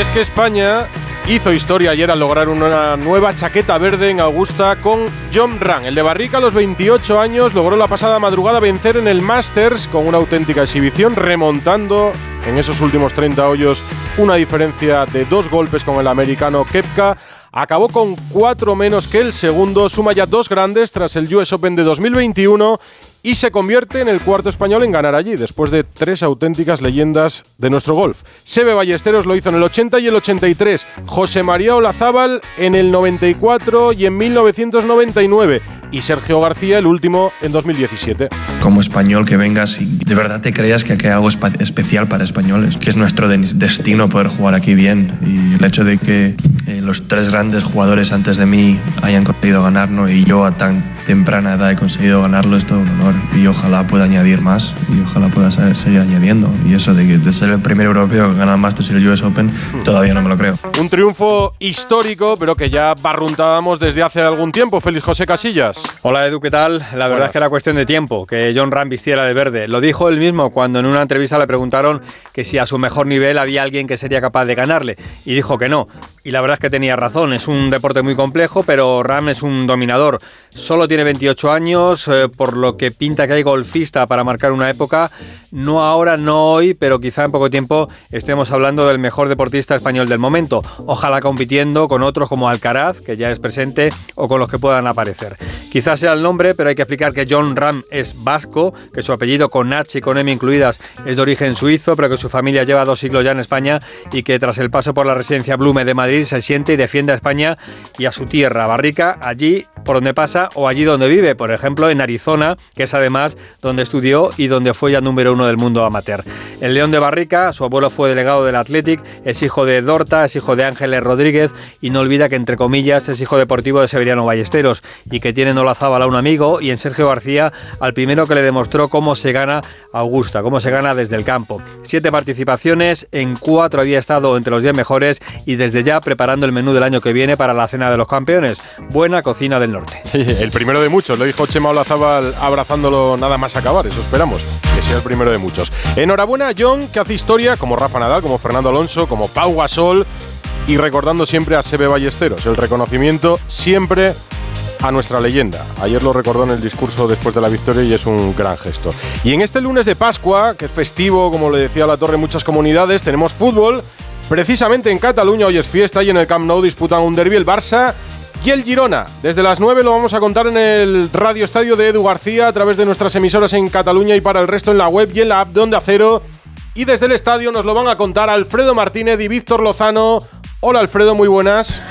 es que España hizo historia ayer al lograr una nueva chaqueta verde en Augusta con John Ran. El de Barrica a los 28 años logró la pasada madrugada vencer en el Masters con una auténtica exhibición, remontando en esos últimos 30 hoyos una diferencia de dos golpes con el americano Kepka. Acabó con cuatro menos que el segundo, suma ya dos grandes tras el US Open de 2021 y se convierte en el cuarto español en ganar allí, después de tres auténticas leyendas de nuestro golf. Sebe Ballesteros lo hizo en el 80 y el 83, José María Olazábal en el 94 y en 1999, y Sergio García el último en 2017. Como español que vengas y de verdad te creas que aquí hay algo especial para españoles, que es nuestro destino poder jugar aquí bien, y el hecho de que eh, los tres grandes jugadores antes de mí hayan conseguido ganarlo y yo a tan temprana edad he conseguido ganarlo, es todo un honor y ojalá pueda añadir más y ojalá pueda seguir añadiendo. Y eso de, que, de ser el primer europeo que gana el Masters y el US Open, todavía no me lo creo. Un triunfo histórico, pero que ya barruntábamos desde hace algún tiempo. Feliz José Casillas. Hola Edu, ¿qué tal? La verdad es que era cuestión de tiempo que John Ram vistiera de verde. Lo dijo él mismo cuando en una entrevista le preguntaron que si a su mejor nivel había alguien que sería capaz de ganarle. Y dijo que no. Y la verdad es que tenía razón. Es un deporte muy complejo, pero Ram es un dominador. Solo tiene 28 años, eh, por lo que pinta que hay golfista para marcar una época. No ahora, no hoy, pero quizá en poco tiempo estemos hablando del mejor deportista español del momento. Ojalá compitiendo con otros como Alcaraz, que ya es presente, o con los que puedan aparecer. Quizás sea el nombre, pero hay que explicar que John Ram es vasco, que su apellido con H y con M incluidas es de origen suizo, pero que su familia lleva dos siglos ya en España y que tras el paso por la residencia Blume de Madrid se siente y defiende a España y a su tierra, Barrica, allí por donde pasa o allí donde vive, por ejemplo en Arizona, que es además donde estudió y donde fue ya número uno del mundo amateur. El León de Barrica, su abuelo fue delegado del Athletic, es hijo de Dorta, es hijo de Ángeles Rodríguez y no olvida que entre comillas es hijo deportivo de Severiano Ballesteros y que tiene la a un amigo y en Sergio García al primero que le demostró cómo se gana Augusta, cómo se gana desde el campo. Siete participaciones, en cuatro había estado entre los diez mejores y desde ya preparando el menú del año que viene para la cena de los campeones. Buena cocina del norte. el primero de muchos, lo dijo Chema Olazábal abrazándolo nada más acabar, eso esperamos, que sea el primero de muchos. Enhorabuena a John, que hace historia, como Rafa Nadal, como Fernando Alonso, como Pau Gasol, y recordando siempre a Sebe Ballesteros, el reconocimiento siempre a nuestra leyenda. Ayer lo recordó en el discurso después de la victoria y es un gran gesto. Y en este lunes de Pascua, que es festivo, como le decía la torre, en muchas comunidades, tenemos fútbol. Precisamente en Cataluña hoy es fiesta y en el Camp Nou disputan un derby el Barça y el Girona. Desde las 9 lo vamos a contar en el Radio Estadio de Edu García a través de nuestras emisoras en Cataluña y para el resto en la web y en la app de Onda Cero. Y desde el estadio nos lo van a contar Alfredo Martínez y Víctor Lozano. Hola Alfredo, muy buenas.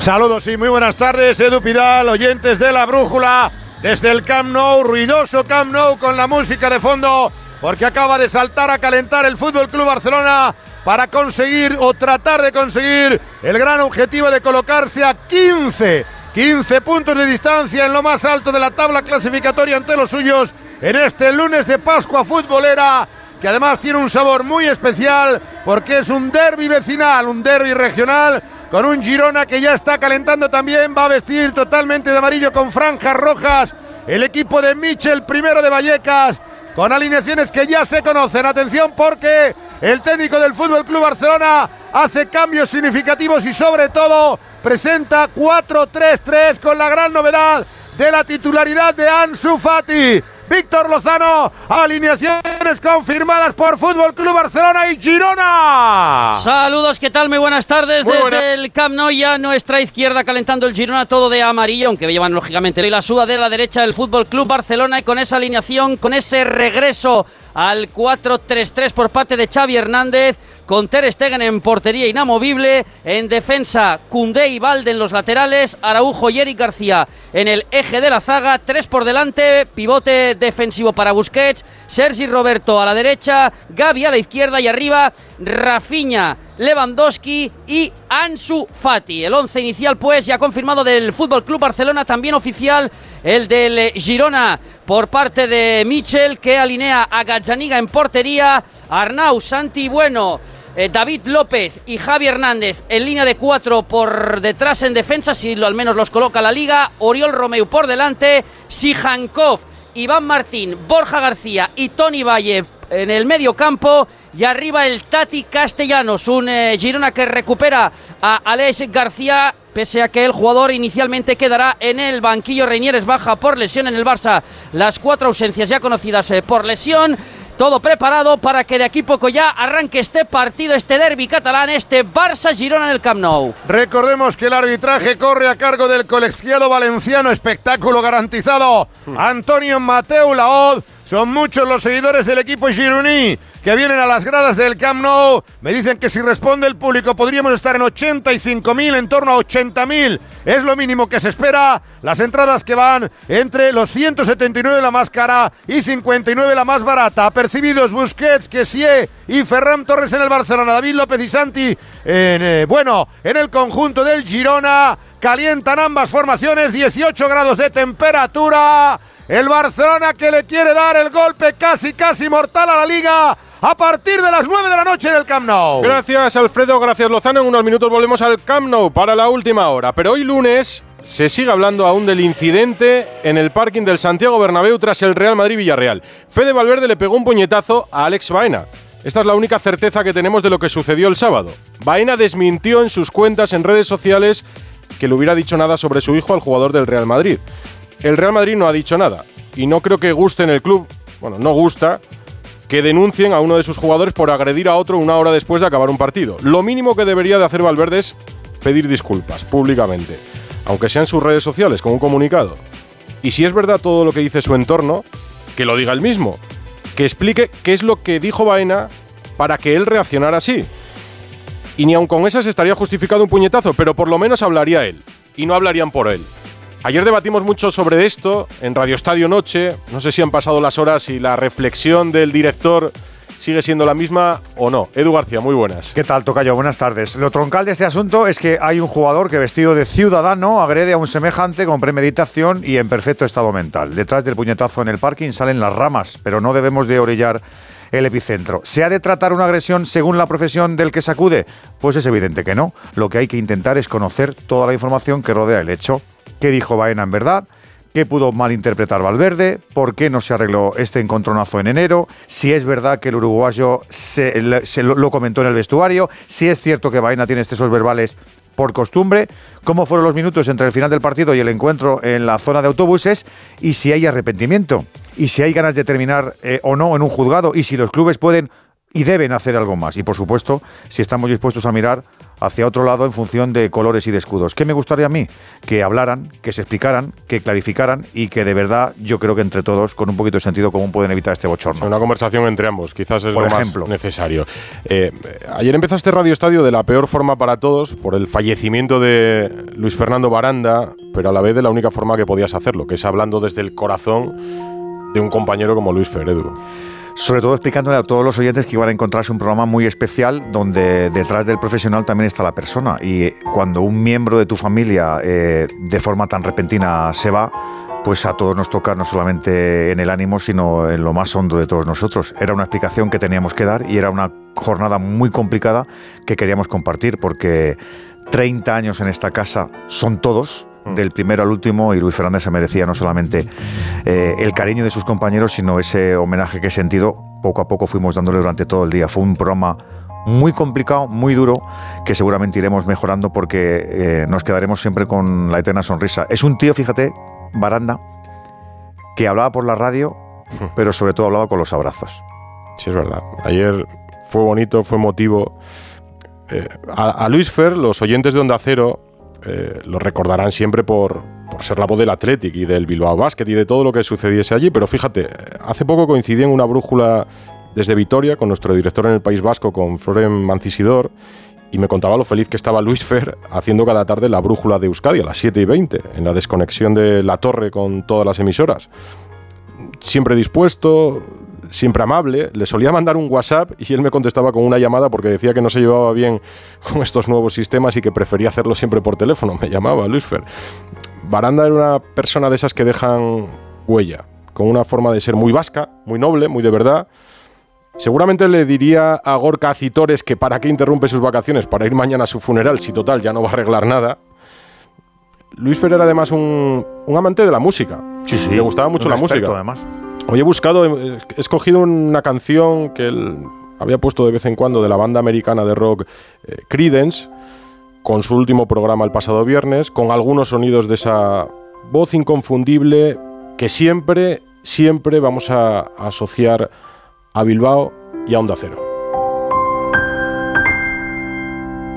Saludos y muy buenas tardes, Edu Pidal, oyentes de la Brújula, desde el Camp Nou, ruidoso Camp Nou con la música de fondo, porque acaba de saltar a calentar el Fútbol Club Barcelona para conseguir o tratar de conseguir el gran objetivo de colocarse a 15, 15 puntos de distancia en lo más alto de la tabla clasificatoria ante los suyos en este lunes de Pascua futbolera que además tiene un sabor muy especial porque es un derby vecinal, un derby regional con un Girona que ya está calentando también, va a vestir totalmente de amarillo con franjas rojas el equipo de Michel, primero de Vallecas, con alineaciones que ya se conocen. Atención porque el técnico del Fútbol Club Barcelona hace cambios significativos y sobre todo presenta 4-3-3 con la gran novedad de la titularidad de Ansu Fati. Víctor Lozano, alineaciones confirmadas por Fútbol Club Barcelona y Girona. Saludos, ¿qué tal? Muy buenas tardes desde el Camp Nou, ya nuestra izquierda calentando el Girona todo de amarillo, aunque llevan lógicamente la suba de la derecha del Fútbol Club Barcelona y con esa alineación, con ese regreso al 4-3-3 por parte de Xavi Hernández con Ter Stegen en portería inamovible, en defensa Cundé y Valde en los laterales, Araujo y Eric García en el eje de la zaga, tres por delante, pivote defensivo para Busquets, Sergi Roberto a la derecha, Gaby a la izquierda y arriba Rafinha, Lewandowski y Ansu Fati. El once inicial pues ya confirmado del Fútbol Club Barcelona, también oficial el del Girona por parte de Michel que alinea a Gajaniga en portería, Arnau, Santi Bueno, eh, David López y Javi Hernández en línea de cuatro por detrás en defensa, si lo, al menos los coloca la liga, Oriol Romeu por delante, Sijankov, Iván Martín, Borja García y Tony Valle en el medio campo. Y arriba el Tati Castellanos, un eh, Girona que recupera a Alex García pese a que el jugador inicialmente quedará en el banquillo. Reinieres baja por lesión en el Barça. Las cuatro ausencias ya conocidas eh, por lesión. Todo preparado para que de aquí poco ya arranque este partido, este derby catalán, este Barça-Girona en el Camp Nou. Recordemos que el arbitraje corre a cargo del colegiado valenciano, espectáculo garantizado. Hmm. Antonio Mateu Laod son muchos los seguidores del equipo gironí que vienen a las gradas del Camp Nou. Me dicen que si responde el público podríamos estar en 85.000, en torno a 80.000. Es lo mínimo que se espera. Las entradas que van entre los 179 la más cara y 59 la más barata. Percibidos Busquets, Kessie y Ferran Torres en el Barcelona. David López y Santi en, eh, bueno, en el conjunto del Girona. Calientan ambas formaciones, 18 grados de temperatura. El Barcelona que le quiere dar el golpe casi, casi mortal a la liga a partir de las 9 de la noche en el Camp Nou. Gracias Alfredo, gracias Lozano. En unos minutos volvemos al Camp Nou para la última hora. Pero hoy lunes se sigue hablando aún del incidente en el parking del Santiago Bernabéu tras el Real Madrid-Villarreal. Fede Valverde le pegó un puñetazo a Alex Baena. Esta es la única certeza que tenemos de lo que sucedió el sábado. Baena desmintió en sus cuentas en redes sociales que le hubiera dicho nada sobre su hijo al jugador del Real Madrid. El Real Madrid no ha dicho nada y no creo que guste en el club, bueno, no gusta que denuncien a uno de sus jugadores por agredir a otro una hora después de acabar un partido. Lo mínimo que debería de hacer Valverde es pedir disculpas públicamente, aunque sea en sus redes sociales, con un comunicado. Y si es verdad todo lo que dice su entorno, que lo diga él mismo, que explique qué es lo que dijo Baena para que él reaccionara así. Y ni aun con esas estaría justificado un puñetazo, pero por lo menos hablaría él, y no hablarían por él. Ayer debatimos mucho sobre esto en Radio Estadio Noche. No sé si han pasado las horas y la reflexión del director sigue siendo la misma o no. Edu García, muy buenas. ¿Qué tal, Tocayo? Buenas tardes. Lo troncal de este asunto es que hay un jugador que vestido de ciudadano agrede a un semejante con premeditación y en perfecto estado mental. Detrás del puñetazo en el parking salen las ramas, pero no debemos de orillar el epicentro. ¿Se ha de tratar una agresión según la profesión del que sacude? Pues es evidente que no. Lo que hay que intentar es conocer toda la información que rodea el hecho qué dijo Baena en verdad, qué pudo malinterpretar Valverde, por qué no se arregló este encontronazo en enero, si es verdad que el uruguayo se, lo, comentó en el vestuario, si es cierto que Baena tiene excesos verbales por costumbre, cómo fueron los minutos entre el final del partido y el encuentro en la zona de autobuses y si hay arrepentimiento y si hay ganas de terminar eh, o no en un juzgado y si los clubes pueden y deben hacer algo más. Y por supuesto, si estamos dispuestos a mirar hacia otro lado en función de colores y de escudos. ¿Qué me gustaría a mí? Que hablaran, que se explicaran, que clarificaran y que de verdad yo creo que entre todos, con un poquito de sentido común, pueden evitar este bochorno. Una conversación entre ambos, quizás es lo más necesario. Eh, ayer empezaste Radio Estadio de la peor forma para todos, por el fallecimiento de Luis Fernando Baranda, pero a la vez de la única forma que podías hacerlo, que es hablando desde el corazón de un compañero como Luis Feredu sobre todo explicándole a todos los oyentes que iban a encontrarse un programa muy especial donde detrás del profesional también está la persona. Y cuando un miembro de tu familia eh, de forma tan repentina se va, pues a todos nos toca no solamente en el ánimo, sino en lo más hondo de todos nosotros. Era una explicación que teníamos que dar y era una jornada muy complicada que queríamos compartir porque 30 años en esta casa son todos. Del primero al último y Luis Fernández se merecía no solamente eh, el cariño de sus compañeros, sino ese homenaje que he sentido. Poco a poco fuimos dándole durante todo el día. Fue un programa muy complicado, muy duro, que seguramente iremos mejorando porque eh, nos quedaremos siempre con la eterna sonrisa. Es un tío, fíjate, Baranda, que hablaba por la radio, pero sobre todo hablaba con los abrazos. Sí, es verdad. Ayer fue bonito, fue emotivo. Eh, a, a Luis Fer, los oyentes de Onda Cero, eh, lo recordarán siempre por, ser la voz del Athletic y del Bilbao Basket y de todo lo que sucediese allí. Pero fíjate, hace poco coincidí en una brújula desde Vitoria con nuestro director en el País Vasco, con Florem Mancisidor, y me contaba lo feliz que estaba Luis Fer haciendo cada tarde la brújula de Euskadi a las 7 y 20, en la desconexión de la torre con todas las emisoras. Siempre dispuesto, siempre amable, le solía mandar un WhatsApp y él me contestaba con una llamada porque decía que no se llevaba bien con estos nuevos sistemas y que prefería hacerlo siempre por teléfono. Me llamaba Luis Fer. Baranda era una persona de esas que dejan huella, con una forma de ser muy vasca, muy noble, muy de verdad. Seguramente le diría a Gorka Citores que para qué interrumpe sus vacaciones para ir mañana a su funeral, si total ya no va a arreglar nada. Luis Fer era además un, amante de la música. Sí, sí. Le gustaba mucho la música. además. Hoy he buscado, he escogido una canción que él había puesto de vez en cuando de la banda americana de rock eh, Credence, con su último programa el pasado viernes, con algunos sonidos de esa voz inconfundible que siempre, siempre vamos a asociar a Bilbao y a Onda Cero.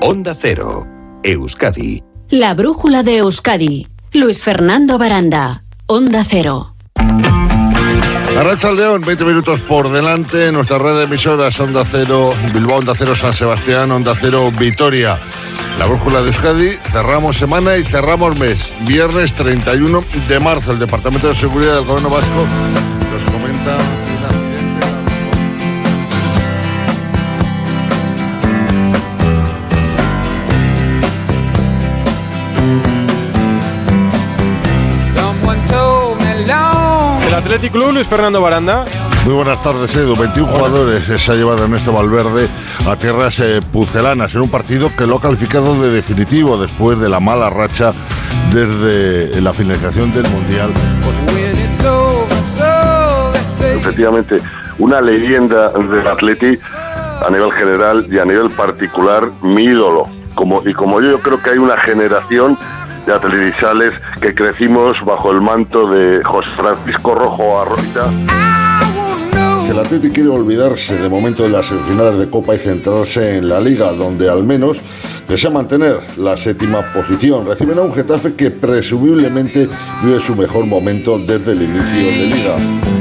Onda Cero, Euskadi. La brújula de Euskadi. Luis Fernando Baranda, Onda Cero. Arracha León, 20 minutos por delante. Nuestra red de emisoras Onda Cero, Bilbao, Onda Cero, San Sebastián, Onda Cero, Vitoria. La brújula de Euskadi, cerramos semana y cerramos mes. Viernes 31 de marzo, el Departamento de Seguridad del Gobierno Vasco Athletic Club, Luis Fernando Baranda. Muy buenas tardes, Edu. 21 jugadores se ha llevado Ernesto Valverde a tierras eh, pucelanas en un partido que lo ha calificado de definitivo después de la mala racha desde la finalización del Mundial. Efectivamente, una leyenda del Atleti a nivel general y a nivel particular, mi ídolo. Como, y como yo, yo creo que hay una generación de atletisales que crecimos bajo el manto de José Francisco Rojo Arroita. El Atleti quiere olvidarse de momento de las semifinales de Copa y centrarse en la Liga, donde al menos desea mantener la séptima posición. Reciben a un Getafe que presumiblemente vive su mejor momento desde el inicio de Liga.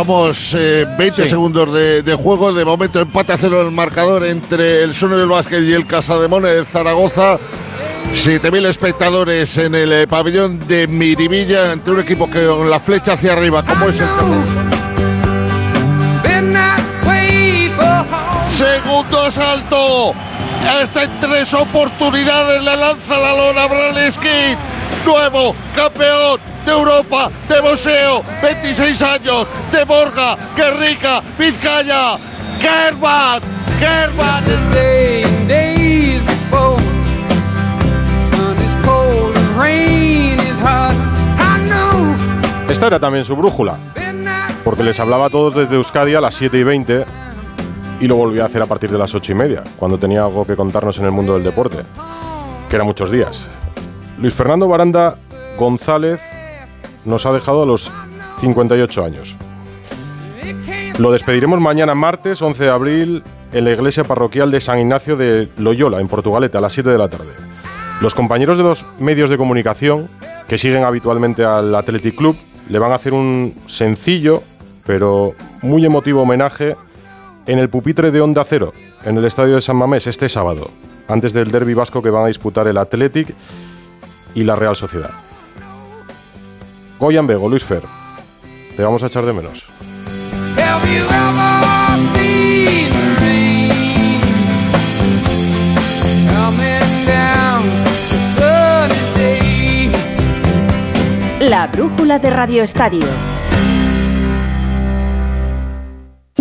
Llevamos eh, 20 segundos de, de juego. De momento empate a cero el marcador entre el Sono del Vázquez y el Casademón de Zaragoza. 7.000 espectadores en el eh, pabellón de Miribilla entre un equipo que con la flecha hacia arriba, como es el Segundo asalto. Está en tres oportunidades. Le lanza la lona Braleski. Nuevo campeón de Europa de boxeo. 26 años. De Borja, Guerrica, Vizcaya. Kerman. Kerman. Esta era también su brújula, porque les hablaba a todos desde Euskadi a las 7 y 20 y lo volvía a hacer a partir de las 8 y media, cuando tenía algo que contarnos en el mundo del deporte, que eran muchos días. Luis Fernando Baranda González nos ha dejado a los 58 años. Lo despediremos mañana martes 11 de abril en la iglesia parroquial de San Ignacio de Loyola, en Portugalete, a las 7 de la tarde. Los compañeros de los medios de comunicación que siguen habitualmente al Athletic Club le van a hacer un sencillo pero muy emotivo homenaje en el pupitre de Onda Cero, en el estadio de San Mamés, este sábado, antes del derby vasco que van a disputar el Athletic y la Real Sociedad. Goyan Bego, Luis Fer, te vamos a echar de menos. La brújula de Radio Estadio.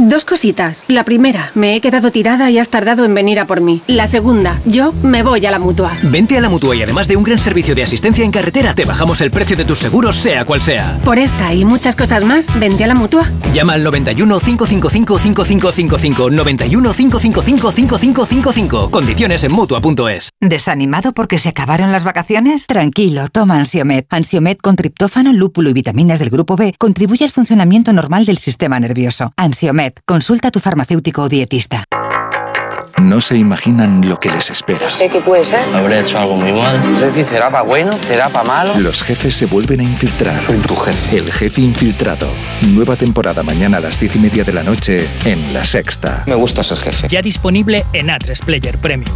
Dos cositas. La primera, me he quedado tirada y has tardado en venir a por mí. La segunda, yo me voy a la mutua. Vente a la mutua y además de un gran servicio de asistencia en carretera, te bajamos el precio de tus seguros, sea cual sea. Por esta y muchas cosas más, vente a la mutua. Llama al 91 555 5555. 91 555 5555. Condiciones en mutua.es. ¿Desanimado porque se acabaron las vacaciones? Tranquilo, toma Ansiomet. Ansiomet con triptófano, lúpulo y vitaminas del grupo B contribuye al funcionamiento normal del sistema nervioso. Ansiomet, consulta a tu farmacéutico o dietista. No se imaginan lo que les espera. Sé que puede ser. Habré hecho algo muy mal. Es decir, será para bueno, será para malo. Los jefes se vuelven a infiltrar. Soy tu jefe. El jefe infiltrado. Nueva temporada mañana a las diez y media de la noche en La Sexta. Me gusta ser jefe. Ya disponible en A3 Player Premium.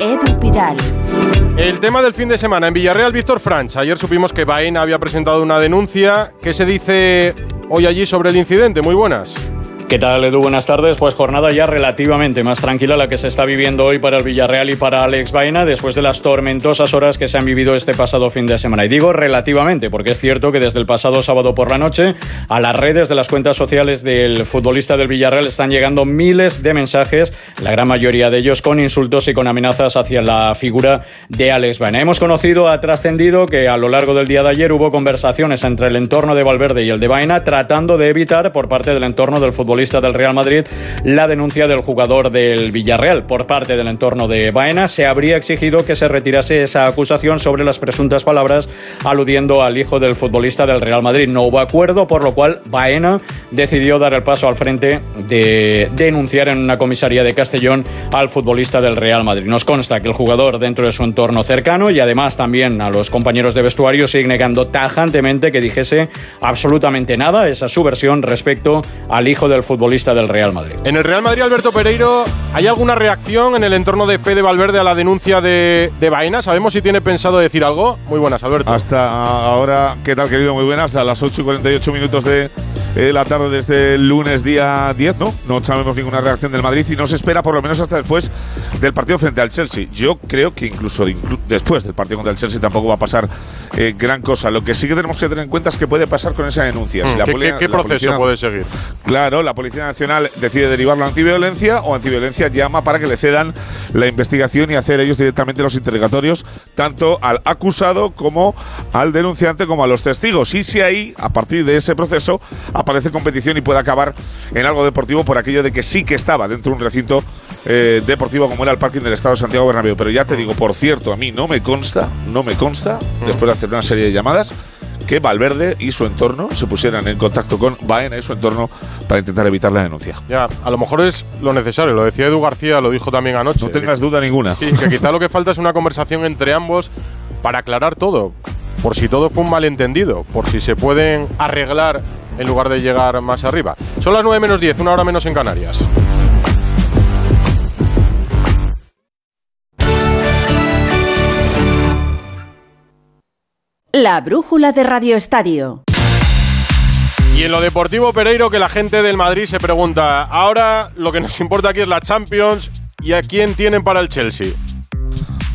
Edu Pidal. El tema del fin de semana en Villarreal, Víctor Franch. Ayer supimos que Baena había presentado una denuncia. ¿Qué se dice hoy allí sobre el incidente? Muy buenas. ¿Qué tal, Edu? Buenas tardes. Pues jornada ya relativamente más tranquila la que se está viviendo hoy para el Villarreal y para Alex Baena después de las tormentosas horas que se han vivido este pasado fin de semana. Y digo relativamente porque es cierto que desde el pasado sábado por la noche a las redes de las cuentas sociales del futbolista del Villarreal están llegando miles de mensajes, la gran mayoría de ellos con insultos y con amenazas hacia la figura de Alex Baena. Hemos conocido, ha trascendido que a lo largo del día de ayer hubo conversaciones entre el entorno de Valverde y el de Baena tratando de evitar por parte del entorno del futbolista del Real Madrid la denuncia del jugador del Villarreal por parte del entorno de Baena. Se habría exigido que se retirase esa acusación sobre las presuntas palabras aludiendo al hijo del futbolista del Real Madrid. No hubo acuerdo, por lo cual Baena decidió dar el paso al frente de denunciar en una comisaría de Castellón al futbolista del Real Madrid. Nos consta que el jugador dentro de su entorno cercano y además también a los compañeros de vestuario sigue negando tajantemente que dijese absolutamente nada, esa su versión respecto al hijo del futbolista futbolista del Real Madrid. En el Real Madrid, Alberto Pereiro, ¿hay alguna reacción en el entorno de Fede Valverde a la denuncia de, de Baena? ¿Sabemos si tiene pensado decir algo? Muy buenas, Alberto. Hasta ahora, ¿qué tal, querido? Muy buenas. A las 8 y 48 minutos de eh, la tarde de este lunes día 10, ¿no? No sabemos ninguna reacción del Madrid y no se espera por lo menos hasta después del partido frente al Chelsea. Yo creo que incluso después del partido contra el Chelsea tampoco va a pasar eh, gran cosa. Lo que sí que tenemos que tener en cuenta es qué puede pasar con esa denuncia. Si mm. ¿Qué, proceso puede seguir? Claro, la Policía Nacional decide derivarlo a antiviolencia o antiviolencia llama para que le cedan la investigación y hacer ellos directamente los interrogatorios, tanto al acusado como al denunciante como a los testigos. Y si ahí, a partir de ese proceso, aparece competición y puede acabar en algo deportivo por aquello de que sí que estaba dentro de un recinto eh, deportivo como era el parking del Estado de Santiago Bernabéu. Pero ya te digo, por cierto, a mí no me consta, no me consta, mm. después de hacer una serie de llamadas, que Valverde y su entorno se pusieran en contacto con Baena y su entorno para intentar evitar la denuncia. Ya, a lo mejor es lo necesario, lo decía Edu García, lo dijo también anoche. No tengas duda ninguna. Sí, que quizá lo que falta es una conversación entre ambos para aclarar todo, por si todo fue un malentendido, por si se pueden arreglar en lugar de llegar más arriba. Son las 9 menos 10, una hora menos en Canarias. La brújula de Radio Estadio. Y en lo deportivo, Pereiro, que la gente del Madrid se pregunta, ahora lo que nos importa aquí es la Champions y a quién tienen para el Chelsea.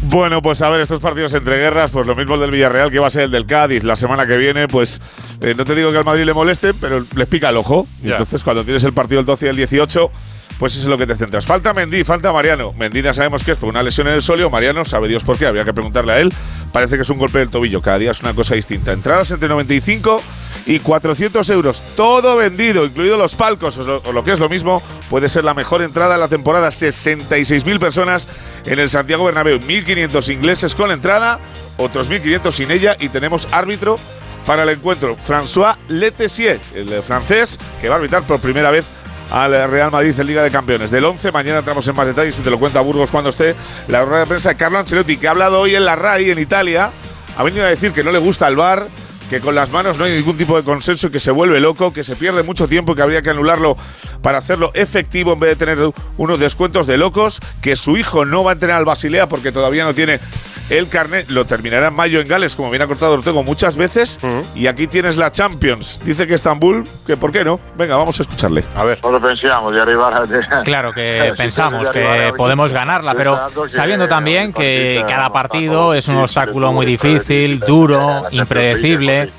Bueno, pues a ver, estos partidos entre guerras, pues lo mismo el del Villarreal que va a ser el del Cádiz la semana que viene, pues eh, no te digo que al Madrid le moleste, pero les pica el ojo. Y entonces cuando tienes el partido el 12 y el 18, pues eso es lo que te centras. Falta Mendy, falta Mariano. Mendy ya sabemos que es por una lesión en el solio. Mariano, sabe Dios por qué, habría que preguntarle a él. Parece que es un golpe del tobillo. Cada día es una cosa distinta. Entradas entre 95 y 400 euros. Todo vendido, incluidos los palcos, o lo, que es lo mismo. Puede ser la mejor entrada de la temporada. 66.000 personas en el Santiago Bernabéu. 1.500 ingleses con entrada, otros 1.500 sin ella. Y tenemos árbitro para el encuentro. François Letessier, el francés, que va a arbitrar por primera vez al Real Madrid en Liga de Campeones. Del 11, mañana entramos en más detalles y te lo cuenta Burgos cuando esté la rueda de prensa de Carlo Ancelotti, que ha hablado hoy en la RAI en Italia. Ha venido a decir que no le gusta el bar, que con las manos no hay ningún tipo de consenso, que se vuelve loco, que se pierde mucho tiempo y que habría que anularlo para hacerlo efectivo en vez de tener unos descuentos de locos, que su hijo no va a entrenar al Basilea porque todavía no tiene el carnet, lo terminará en mayo en Gales, como bien ha cortado Ortego muchas veces, y aquí tienes la Champions. Dice que Estambul, que por qué no. Venga, vamos a escucharle. A ver. Solo pensamos de arribar a... Claro que pensamos que podemos ganarla, pero sabiendo también que cada partido es un obstáculo muy difícil, duro, impredecible.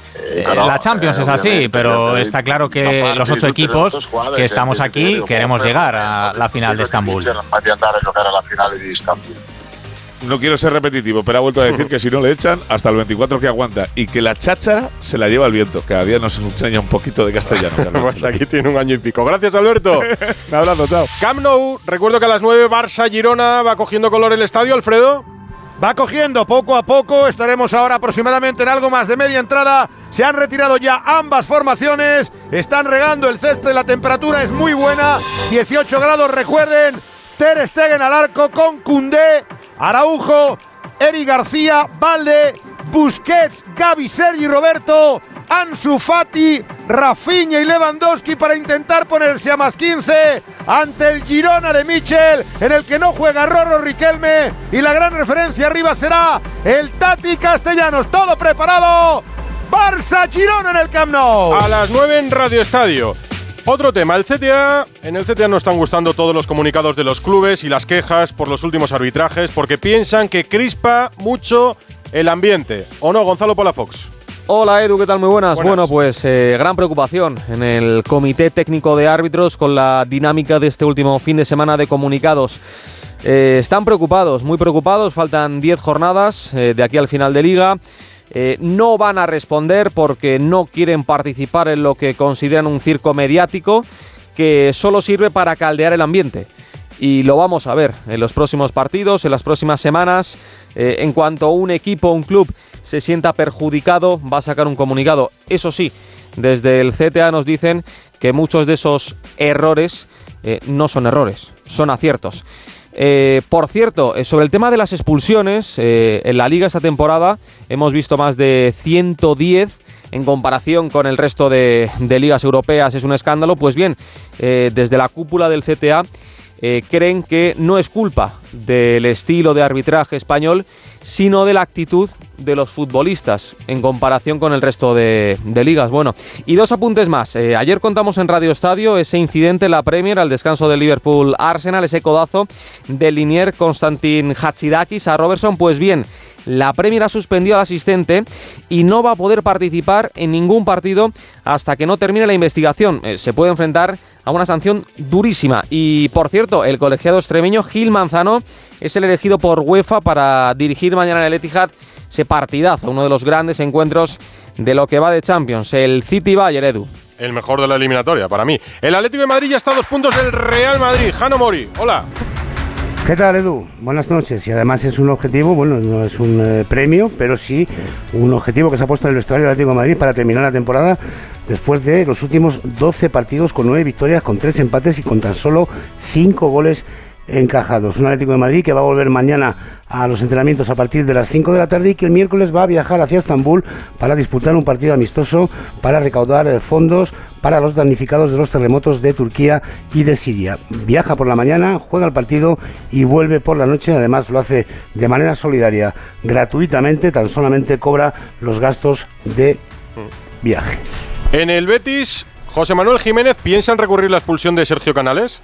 La Champions es así, pero está claro que los ocho equipos que estamos aquí queremos llegar a la final de Estambul no quiero ser repetitivo, pero ha vuelto a decir que si no le echan, hasta el 24 que aguanta. Y que la cháchara se la lleva el viento. Cada día nos enseña un poquito de castellano. pues aquí tiene un año y pico. Gracias, Alberto. un abrazo, chao. Camp Nou, recuerdo que a las 9 Barça Girona va cogiendo color el estadio, Alfredo. Va cogiendo poco a poco, estaremos ahora aproximadamente en algo más de media entrada. Se han retirado ya ambas formaciones, están regando el césped, la temperatura es muy buena, 18 grados, recuerden, Ter Stegen al arco con Cundé Araujo, Eri García, Valde, Busquets, Gaby, Sergi Roberto, Ansu Fati, Rafinha y Lewandowski para intentar ponerse a más 15 ante el Girona de Michel, en el que no juega Rorro Riquelme y la gran referencia arriba será el Tati Castellanos. Todo preparado. Barça Girona en el Camp Nou. A las 9 en Radio Estadio. Otro tema, el CTA. En el CTA no están gustando todos los comunicados de los clubes y las quejas por los últimos arbitrajes porque piensan que crispa mucho el ambiente. ¿O no, Gonzalo Palafox? Hola Edu, ¿qué tal? Muy buenas. Bueno, pues eh, gran preocupación en el Comité Técnico de Árbitros con la dinámica de este último fin de semana de comunicados. Eh, están preocupados, muy preocupados, faltan 10 jornadas eh, de aquí al final de liga. No van a responder porque no quieren participar en lo que consideran un circo mediático que solo sirve para caldear el ambiente. Y lo vamos a ver en los próximos partidos, en las próximas semanas. en cuanto un equipo, un club se sienta perjudicado, va a sacar un comunicado. Eso sí, desde el CTA nos dicen que muchos de esos errores eh, no son errores, son aciertos. Eh, por cierto, eh, sobre el tema de las expulsiones, en la liga esta temporada hemos visto más de 110 en comparación con el resto de, de ligas europeas, es un escándalo. Pues bien, desde la cúpula del CTA creen que no es culpa del estilo de arbitraje español, sino de la actitud de los futbolistas en comparación con el resto de, ligas. Bueno, y dos apuntes más. Eh, ayer contamos en Radio Estadio ese incidente en la Premier al descanso del Liverpool Arsenal, ese codazo del linier Konstantin Hachidakis a Robertson. Pues bien, la Premier ha suspendido al asistente y no va a poder participar en ningún partido hasta que no termine la investigación. Eh, se puede enfrentar a una sanción durísima. Y por cierto, el colegiado extremeño Gil Manzano es el elegido por UEFA para dirigir mañana en el Etihad ese partidazo, uno de los grandes encuentros de lo que va de Champions, el City Bayern Edu. El mejor de la eliminatoria para mí. El Atlético de Madrid ya está a dos puntos del Real Madrid. Jano Mori, hola. ¿Qué tal, Edu? Buenas noches. Y además es un objetivo, bueno, no es un eh, premio, pero sí un objetivo que se ha puesto en el vestuario del Atlético Madrid para terminar la temporada después de los últimos 12 partidos con 9 victorias, con 3 empates y con tan solo 5 goles encajados. Un Atlético de Madrid que va a volver mañana a los entrenamientos a partir de las 5 de la tarde y que el miércoles va a viajar hacia Estambul para disputar un partido amistoso para recaudar eh, fondos para los damnificados de los terremotos de Turquía y de Siria. Viaja por la mañana, juega el partido y vuelve por la noche. Además lo hace de manera solidaria, gratuitamente, tan solamente cobra los gastos de viaje. En el Betis, José Manuel Jiménez piensa en recurrir la expulsión de Sergio Canales.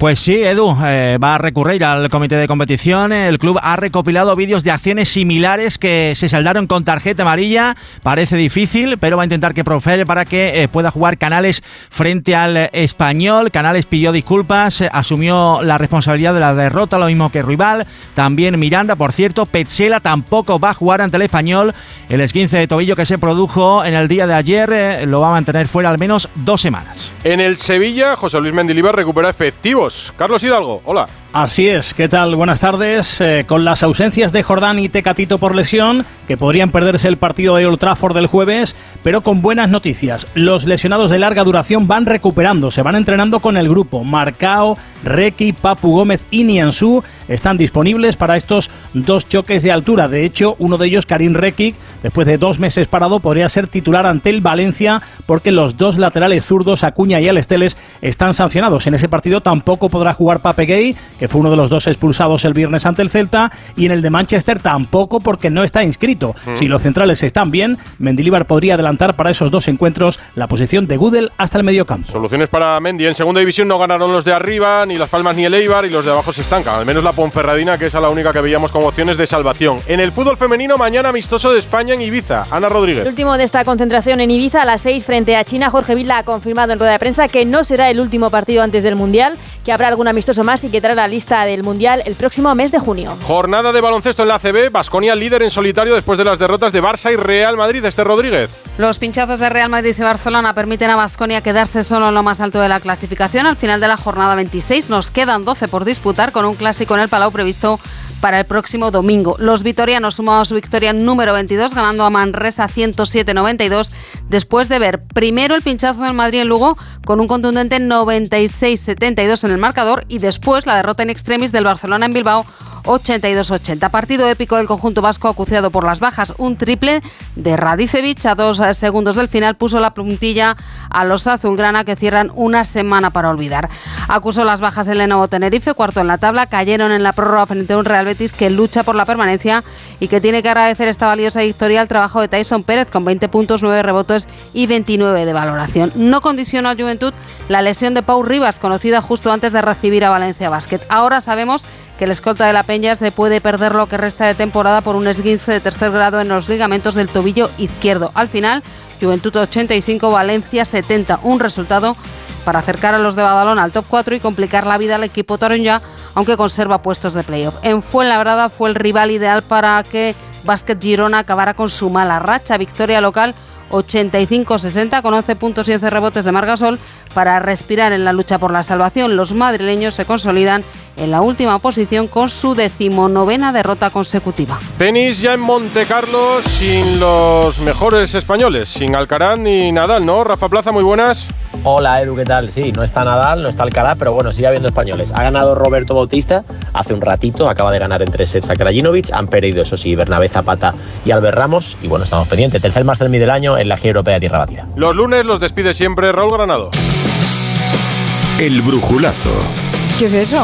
Pues sí, Edu, eh, va a recurrir al comité de competición. El club ha recopilado vídeos de acciones similares que se saldaron con tarjeta amarilla. Parece difícil, pero va a intentar que profere para que eh, pueda jugar Canales frente al español. Canales pidió disculpas, eh, asumió la responsabilidad de la derrota, lo mismo que Rival. También Miranda, por cierto, Petzela tampoco va a jugar ante el español. El esguince de tobillo que se produjo en el día de ayer lo va a mantener fuera al menos dos semanas. En el Sevilla, José Luis Mendilibar recupera efectivos Carlos Hidalgo, hola. Así es, ¿qué tal? Buenas tardes. Eh, con las ausencias de Jordán y Tecatito por lesión, que podrían perderse el partido de Old Trafford del jueves, pero con buenas noticias. Los lesionados de larga duración van recuperando, se van entrenando con el grupo. Marcao, Requi, Papu Gómez y Niansu están disponibles para estos dos choques de altura. De hecho, uno de ellos, Karim Requi, después de dos meses parado, podría ser titular ante el Valencia, porque los dos laterales zurdos, Acuña y Alesteles, están sancionados. En ese partido tampoco podrá jugar Pape Gay que fue uno de los dos expulsados el viernes ante el Celta, y en el de Manchester tampoco porque no está inscrito. Mm. Si los centrales están bien, Mendilibar podría adelantar para esos dos encuentros la posición de Gudel hasta el mediocampo. Soluciones para Mendy. En segunda división no ganaron los de arriba, ni Las Palmas ni el Eibar, y los de abajo se estancan. Al menos la Ponferradina, que es la única que veíamos como opciones de salvación. En el fútbol femenino, mañana amistoso de España en Ibiza. Ana Rodríguez. El último de esta concentración en Ibiza a las 6 frente a China. Jorge Villa ha confirmado en rueda de prensa que no será el último partido antes del Mundial, que habrá algún amistoso más y que traerá la lista del Mundial el próximo mes de junio. Jornada de baloncesto en la ACB, Basconia líder en solitario después de las derrotas de Barça y Real Madrid. Este Rodríguez. Los pinchazos de Real Madrid y Barcelona permiten a Basconia quedarse solo en lo más alto de la clasificación. Al final de la jornada 26 nos quedan 12 por disputar con un clásico en el Palau previsto para el próximo domingo. Los vitorianos sumaban su victoria número 22 ganando a Manresa 107-92 después de ver primero el pinchazo del Madrid en Lugo con un contundente 96-72 en el marcador y después la derrota en extremis del Barcelona en Bilbao 82-80. Partido épico del conjunto vasco acuciado por las bajas. Un triple de Radicevic a dos segundos del final puso la puntilla a los azulgrana que cierran una semana para olvidar. Acusó las bajas el Lenovo Tenerife, cuarto en la tabla, cayeron en la prórroga frente a un Real Betis que lucha por la permanencia y que tiene que agradecer esta valiosa victoria al trabajo de Tyson Pérez con 20 puntos, 9 rebotes y 29 de valoración. No condiciona al Juventud la lesión de Pau Rivas, conocida justo antes de recibir a Valencia Basket. Ahora sabemos que el escolta de la Peña se puede perder lo que resta de temporada por un esguince de tercer grado en los ligamentos del tobillo izquierdo. Al final, Juventud 85, Valencia 70, un resultado para acercar a los de Badalona al top 4 y complicar la vida al equipo ya aunque conserva puestos de playoff. En Fuenlabrada fue el rival ideal para que Basket Girona acabara con su mala racha. Victoria local 85-60 con 11 puntos y 11 rebotes de Margasol para respirar en la lucha por la salvación. Los madrileños se consolidan en la última posición con su decimonovena derrota consecutiva. Tenis ya en Monte Carlo sin los mejores españoles, sin Alcaraz ni Nadal, ¿no? Rafa Plaza, muy buenas. Hola Edu, ¿qué tal? Sí, no está Nadal, no está Alcaraz, pero bueno, sigue habiendo españoles. Ha ganado Roberto Bautista hace un ratito, acaba de ganar en tres sets a Krajinovic, han perdido eso sí Bernabé Zapata y Albert Ramos, y bueno, estamos pendientes. Tercer Master Mi del año en la Gira Europea de Tierra Batida. Los lunes los despide siempre Raúl Granado. El brujulazo. ¿Qué es eso?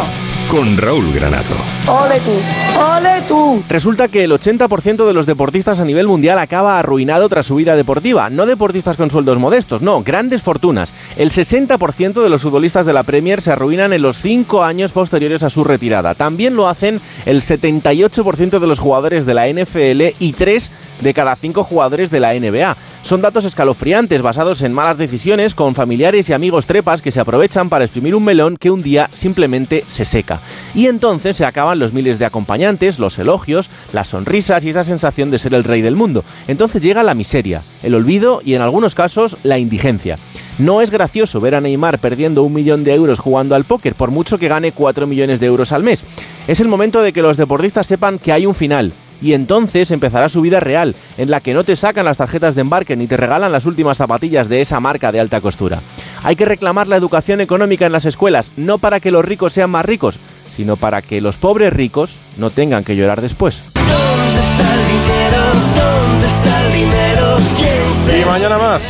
Con Raúl Granado. ¡Ole tú! ¡Ole tú! Resulta que el 80% de los deportistas a nivel mundial acaba arruinado tras su vida deportiva. No deportistas con sueldos modestos, no, grandes fortunas. El 60% de los futbolistas de la Premier se arruinan en los 5 años posteriores a su retirada. También lo hacen el 78% de los jugadores de la NFL y 3 de cada 5 jugadores de la NBA. Son datos escalofriantes basados en malas decisiones con familiares y amigos trepas que se aprovechan para exprimir un melón que un día simplemente se seca. Y entonces se acaban los miles de acompañantes, los elogios, las sonrisas y esa sensación de ser el rey del mundo. Entonces llega la miseria, el olvido y en algunos casos la indigencia. No es gracioso ver a Neymar perdiendo un millón de euros jugando al póker, por mucho que gane 4 millones de euros al mes. Es el momento de que los deportistas sepan que hay un final, y entonces empezará su vida real, en la que no te sacan las tarjetas de embarque ni te regalan las últimas zapatillas de esa marca de alta costura. Hay que reclamar la educación económica en las escuelas, no para que los ricos sean más ricos, sino para que los pobres ricos no tengan que llorar después. ¿Dónde está el dinero? ¿Dónde está el dinero? ¿Quién se Y mañana más,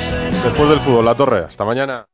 después del fútbol, la torre. Hasta mañana.